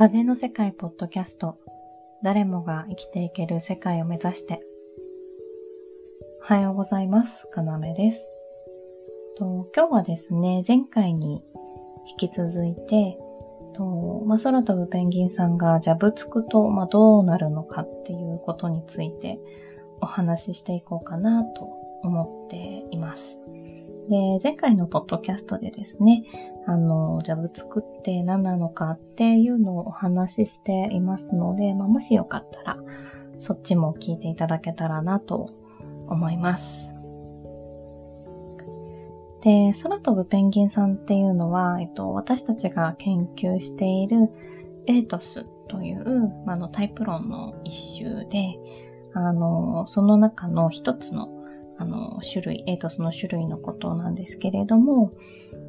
風の世界ポッドキャスト誰もが生きていける世界を目指しておはようございます。かなめです。と今日はですね、前回に引き続いて、とま、空飛ぶペンギンさんがジャブつくと、ま、どうなるのかっていうことについてお話ししていこうかなと思っています。で、前回のポッドキャストでですね、あの、ジャブ作って何なのかっていうのをお話ししていますので、まあ、もしよかったら、そっちも聞いていただけたらなと思います。で、空飛ぶペンギンさんっていうのは、えっと、私たちが研究しているエートスという、まあの、タイプ論の一種で、あの、その中の一つのあの、種類、エイトスの種類のことなんですけれども、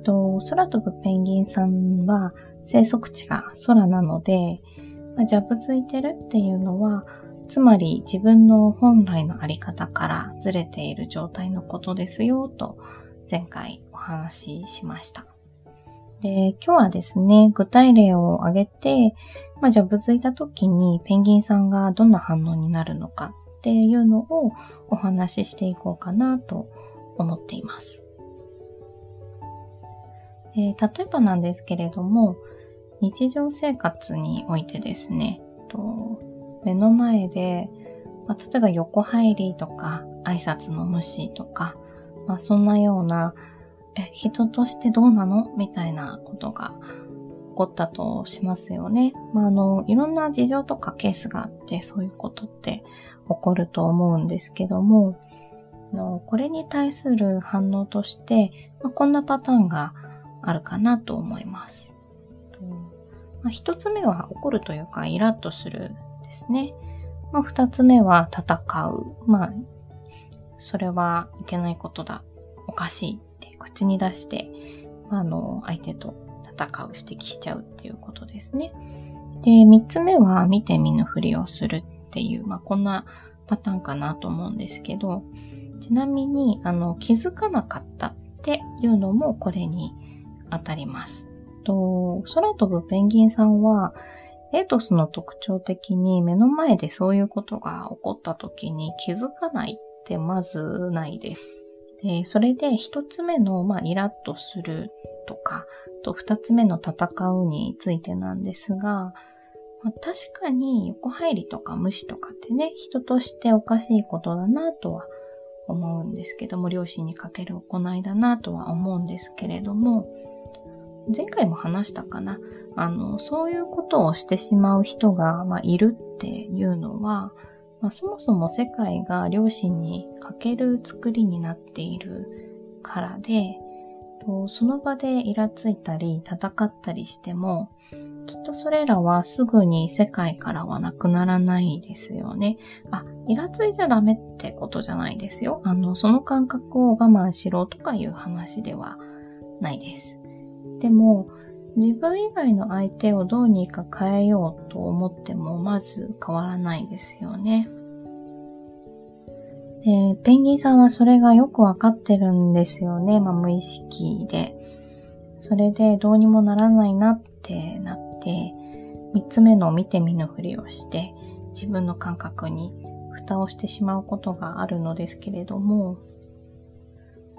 と空飛ぶペンギンさんは生息地が空なので、まあ、ジャブついてるっていうのは、つまり自分の本来のあり方からずれている状態のことですよと前回お話ししました。で、今日はですね、具体例を挙げて、まあ、ジャブついた時にペンギンさんがどんな反応になるのかっていうのをお話ししていこうかなと思っています。え例えばなんですけれども、日常生活においてですね、と目の前で、まあ、例えば横入りとか挨拶の無視とか、まあ、そんなようなえ、人としてどうなの？みたいなことが起こったとしますよね。まあ、あの、いろんな事情とかケースがあって、そういうことって起こると思うんですけども、のこれに対する反応として、まあ、こんなパターンがあるかなと思います。まあ、一つ目は怒るというかイラッとするですね。まあ、二つ目は戦う。まあ、それはいけないことだ。おかしいって口に出して、あの、相手と戦う、指摘しちゃうっていうことですね。で、三つ目は見て見ぬふりをするっていう、まあ、こんなパターンかなと思うんですけど、ちなみに、あの、気づかなかったっていうのもこれに当たります。と、空飛ぶペンギンさんは、エイトスの特徴的に目の前でそういうことが起こった時に気づかないってまずないです。で、それで一つ目の、まあ、イラッとするとか、と二つ目の戦うについてなんですが、まあ、確かに横入りとか無視とかってね、人としておかしいことだなとは思うんですけども、両親にかける行いだなとは思うんですけれども、前回も話したかな。あの、そういうことをしてしまう人が、まあ、いるっていうのは、まあ、そもそも世界が両親にかける作りになっているからで、その場でイラついたり戦ったりしても、きっとそれらはすぐに世界からはなくならないですよね。あ、イラついちゃダメってことじゃないですよ。あの、その感覚を我慢しろとかいう話ではないです。でも、自分以外の相手をどうにか変えようと思っても、まず変わらないですよね。で、ペンギンさんはそれがよくわかってるんですよね。まあ、無意識で。それでどうにもならないなってなって、三つ目の見て見ぬふりをして、自分の感覚に蓋をしてしまうことがあるのですけれども、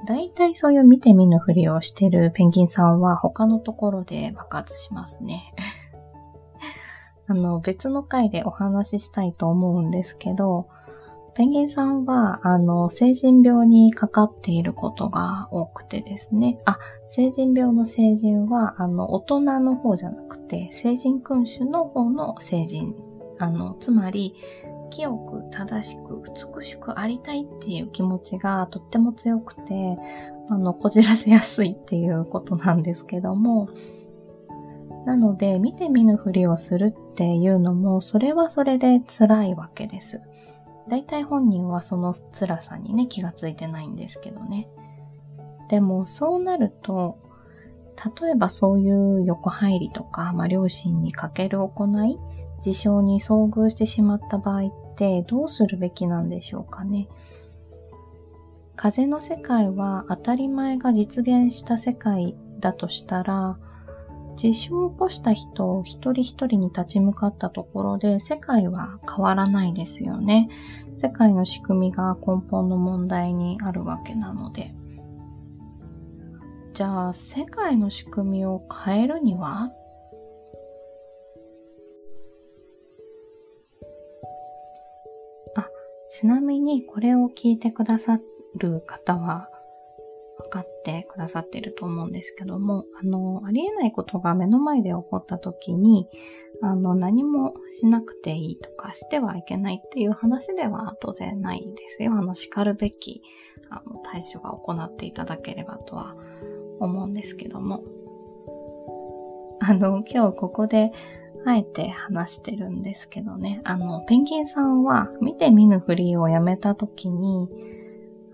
大体そういう見て見ぬふりをしてるペンギンさんは他のところで爆発しますね。あの、別の回でお話ししたいと思うんですけど、ペンギンさんは、あの、成人病にかかっていることが多くてですね。あ、成人病の成人は、あの、大人の方じゃなくて、成人君主の方の成人。あの、つまり、清く正しく美しくありたいっていう気持ちがとっても強くて、あの、こじらせやすいっていうことなんですけども、なので、見て見ぬふりをするっていうのも、それはそれで辛いわけです。大体本人はその辛さにね、気がついてないんですけどね。でも、そうなると、例えばそういう横入りとか、まあ、両親にかける行い、事象に遭遇してしまった場合ってどうするべきなんでしょうかね。風の世界は当たり前が実現した世界だとしたら、地震を起こした人一人一人に立ち向かったところで世界は変わらないですよね。世界の仕組みが根本の問題にあるわけなので。じゃあ、世界の仕組みを変えるには？あ、ちなみにこれを聞いてくださる方は分かってくださってると思うんですけども、あの、ありえないことが目の前で起こった時に、あの、何もしなくていいとかしてはいけないっていう話では当然ないですよ。あの、叱るべき、あの、対処が行っていただければとは思うんですけども。あの、今日ここで、あえて話してるんですけどね。あの、ペンギンさんは見て見ぬふりをやめた時に、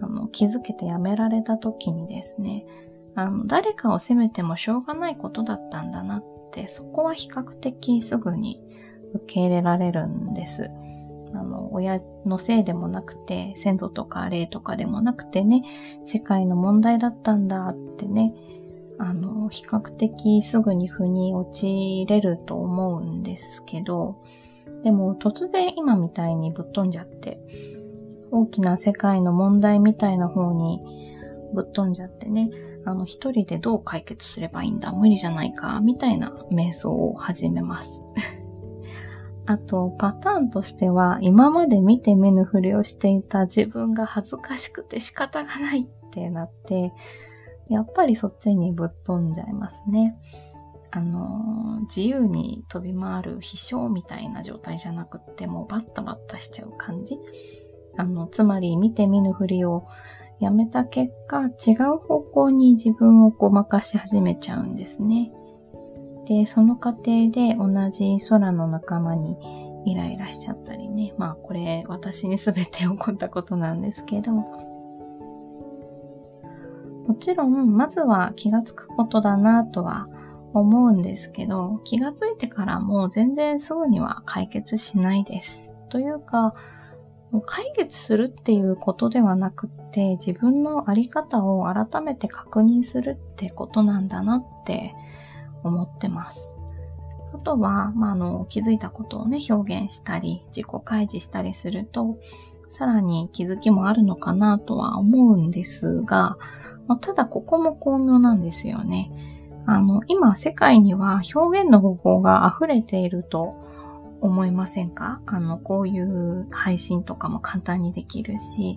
あの、気づけてやめられた時にですね、あの、誰かを責めてもしょうがないことだったんだなって、そこは比較的すぐに受け入れられるんです。あの、親のせいでもなくて、先祖とか霊とかでもなくてね、世界の問題だったんだってね、あの、比較的すぐに腑に落ちれると思うんですけど、でも突然今みたいにぶっ飛んじゃって、大きな世界の問題みたいな方にぶっ飛んじゃってね、あの、一人でどう解決すればいいんだ、無理じゃないか、みたいな瞑想を始めます。あと、パターンとしては、今まで見て見ぬふりをしていた自分が恥ずかしくて仕方がないってなって、やっぱりそっちにぶっ飛んじゃいますね。あの、自由に飛び回る飛翔みたいな状態じゃなくって、もうバッタバッタしちゃう感じ。あの、つまり見て見ぬふりをやめた結果、違う方向に自分をごまかし始めちゃうんですね。で、その過程で同じ空の仲間にイライラしちゃったりね。まあこれ私に全て起こったことなんですけど、もちろん、まずは気がつくことだなとは思うんですけど、気がついてからも全然すぐには解決しないです。というか、解決するっていうことではなくって自分のあり方を改めて確認するってことなんだなって思ってます。あとは、まあ、あの、気づいたことをね、表現したり、自己開示したりすると、さらに気づきもあるのかなとは思うんですが、まあ、ただここも巧妙なんですよね。あの、今世界には表現の方法が溢れていると思いませんか？あの、こういう配信とかも簡単にできるし、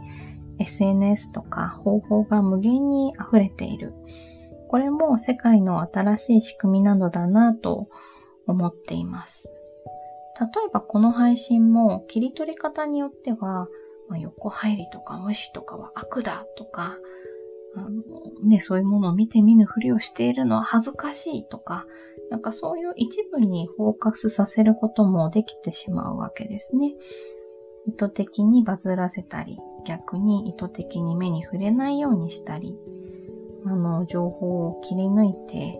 SNS とか方法が無限に溢れている。これも世界の新しい仕組みなのだなと思っています。例えばこの配信も切り取り方によっては、まあ、横入りとか無視とかは悪だとか、あのね、そういうものを見て見ぬふりをしているのは恥ずかしいとか、なんかそういう一部にフォーカスさせることもできてしまうわけですね。意図的にバズらせたり、逆に意図的に目に触れないようにしたり、あの、情報を切り抜いて、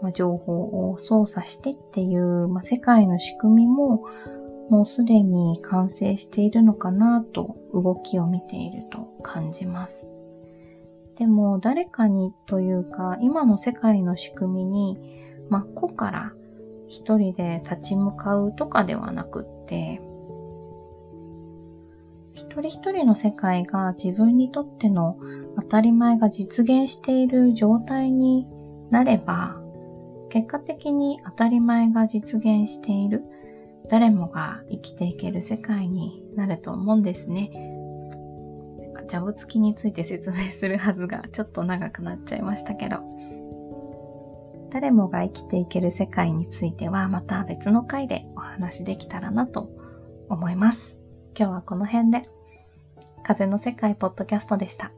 ま、情報を操作してっていう、ま、世界の仕組みも、もうすでに完成しているのかなと動きを見ていると感じます。でも誰かにというか今の世界の仕組みに真っ向から一人で立ち向かうとかではなくって、一人一人の世界が自分にとっての当たり前が実現している状態になれば、結果的に当たり前が実現している、誰もが生きていける世界になると思うんですね。ジャブ付きについて説明するはずがちょっと長くなっちゃいましたけど。誰もが生きていける世界についてはまた別の回でお話できたらなと思います。今日はこの辺で、風の世界ポッドキャストでした。